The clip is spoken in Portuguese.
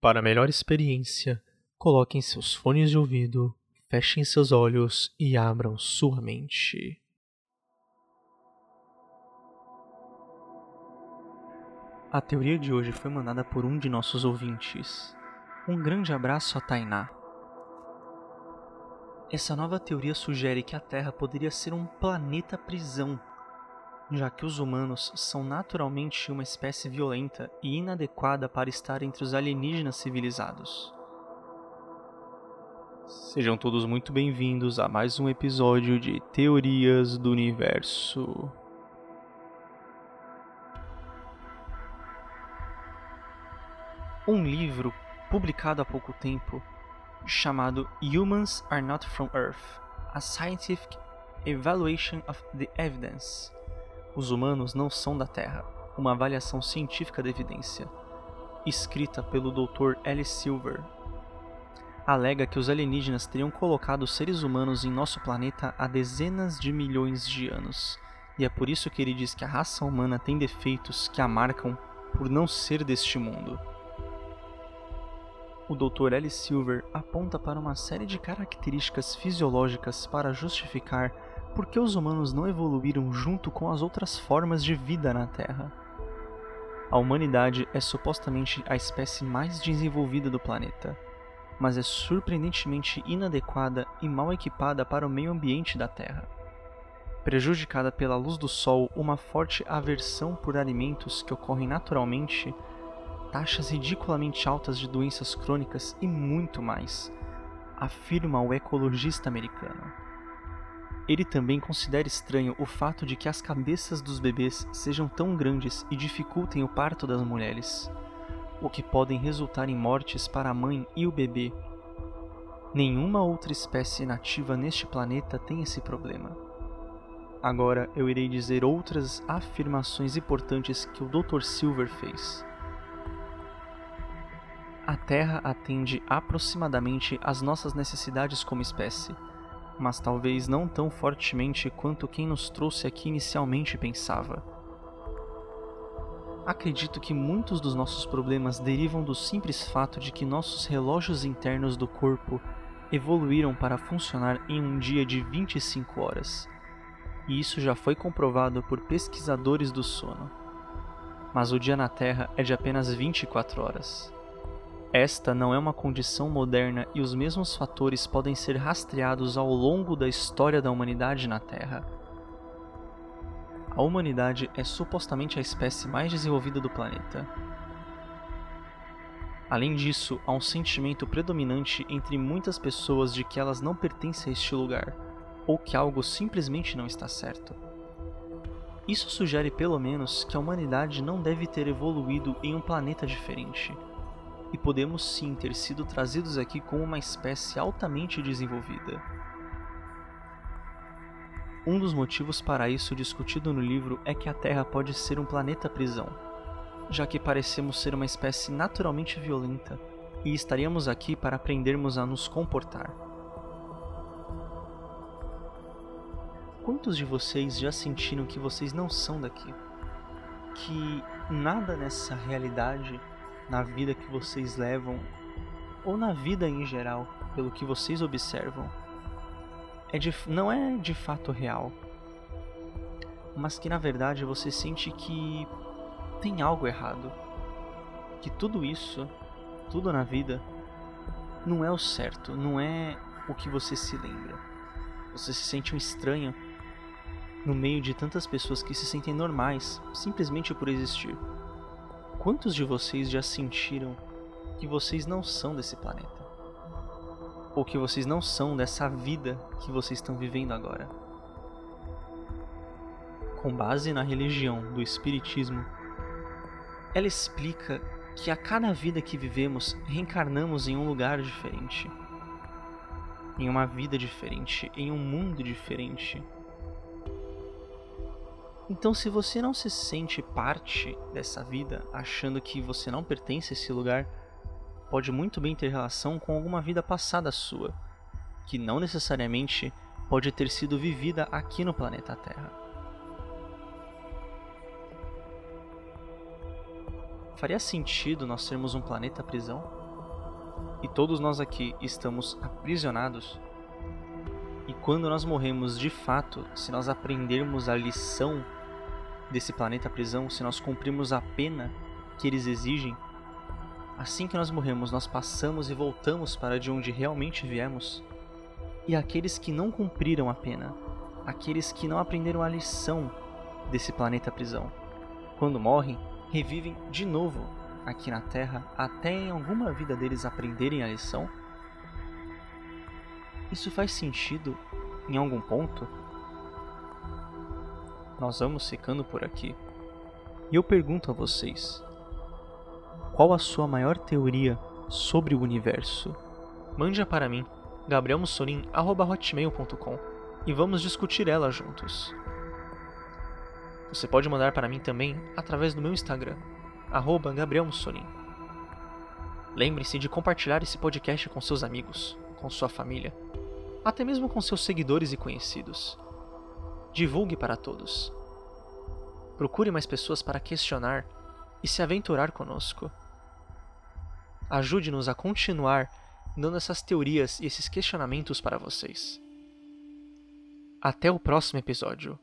Para melhor experiência, coloquem seus fones de ouvido, fechem seus olhos e abram sua mente. A teoria de hoje foi mandada por um de nossos ouvintes. Um grande abraço a Tainá. Essa nova teoria sugere que a Terra poderia ser um planeta prisão já que os humanos são naturalmente uma espécie violenta e inadequada para estar entre os alienígenas civilizados. Sejam todos muito bem-vindos a mais um episódio de Teorias do Universo. Um livro publicado há pouco tempo chamado Humans Are Not From Earth: A Scientific Evaluation of the Evidence os humanos não são da Terra. Uma avaliação científica da evidência. Escrita pelo Dr. L. Silver. Alega que os alienígenas teriam colocado seres humanos em nosso planeta há dezenas de milhões de anos. E é por isso que ele diz que a raça humana tem defeitos que a marcam por não ser deste mundo. O Dr. L. Silver aponta para uma série de características fisiológicas para justificar por que os humanos não evoluíram junto com as outras formas de vida na Terra? A humanidade é supostamente a espécie mais desenvolvida do planeta, mas é surpreendentemente inadequada e mal equipada para o meio ambiente da Terra. Prejudicada pela luz do Sol, uma forte aversão por alimentos que ocorrem naturalmente, taxas ridiculamente altas de doenças crônicas e muito mais, afirma o ecologista americano. Ele também considera estranho o fato de que as cabeças dos bebês sejam tão grandes e dificultem o parto das mulheres, o que podem resultar em mortes para a mãe e o bebê. Nenhuma outra espécie nativa neste planeta tem esse problema. Agora eu irei dizer outras afirmações importantes que o Dr. Silver fez. A Terra atende aproximadamente às nossas necessidades como espécie mas talvez não tão fortemente quanto quem nos trouxe aqui inicialmente pensava. Acredito que muitos dos nossos problemas derivam do simples fato de que nossos relógios internos do corpo evoluíram para funcionar em um dia de 25 horas. E isso já foi comprovado por pesquisadores do sono. Mas o dia na Terra é de apenas 24 horas. Esta não é uma condição moderna e os mesmos fatores podem ser rastreados ao longo da história da humanidade na Terra. A humanidade é supostamente a espécie mais desenvolvida do planeta. Além disso, há um sentimento predominante entre muitas pessoas de que elas não pertencem a este lugar, ou que algo simplesmente não está certo. Isso sugere pelo menos que a humanidade não deve ter evoluído em um planeta diferente e podemos sim ter sido trazidos aqui como uma espécie altamente desenvolvida. Um dos motivos para isso discutido no livro é que a Terra pode ser um planeta prisão, já que parecemos ser uma espécie naturalmente violenta e estaríamos aqui para aprendermos a nos comportar. Quantos de vocês já sentiram que vocês não são daqui? Que nada nessa realidade na vida que vocês levam, ou na vida em geral, pelo que vocês observam, é de, não é de fato real, mas que na verdade você sente que tem algo errado, que tudo isso, tudo na vida, não é o certo, não é o que você se lembra. Você se sente um estranho no meio de tantas pessoas que se sentem normais simplesmente por existir. Quantos de vocês já sentiram que vocês não são desse planeta? Ou que vocês não são dessa vida que vocês estão vivendo agora? Com base na religião do Espiritismo, ela explica que a cada vida que vivemos reencarnamos em um lugar diferente, em uma vida diferente, em um mundo diferente então, se você não se sente parte dessa vida, achando que você não pertence a esse lugar, pode muito bem ter relação com alguma vida passada sua, que não necessariamente pode ter sido vivida aqui no planeta Terra. Faria sentido nós sermos um planeta prisão? e todos nós aqui estamos aprisionados, e quando nós morremos de fato, se nós aprendermos a lição desse planeta prisão, se nós cumprirmos a pena que eles exigem, assim que nós morremos, nós passamos e voltamos para de onde realmente viemos. E aqueles que não cumpriram a pena, aqueles que não aprenderam a lição desse planeta prisão, quando morrem, revivem de novo aqui na Terra até em alguma vida deles aprenderem a lição? Isso faz sentido em algum ponto? Nós vamos ficando por aqui. E eu pergunto a vocês: qual a sua maior teoria sobre o universo? Mande-a para mim, gabrielmussolin.com, e vamos discutir ela juntos. Você pode mandar para mim também através do meu Instagram, arroba. Lembre-se de compartilhar esse podcast com seus amigos, com sua família, até mesmo com seus seguidores e conhecidos. Divulgue para todos. Procure mais pessoas para questionar e se aventurar conosco. Ajude-nos a continuar dando essas teorias e esses questionamentos para vocês. Até o próximo episódio.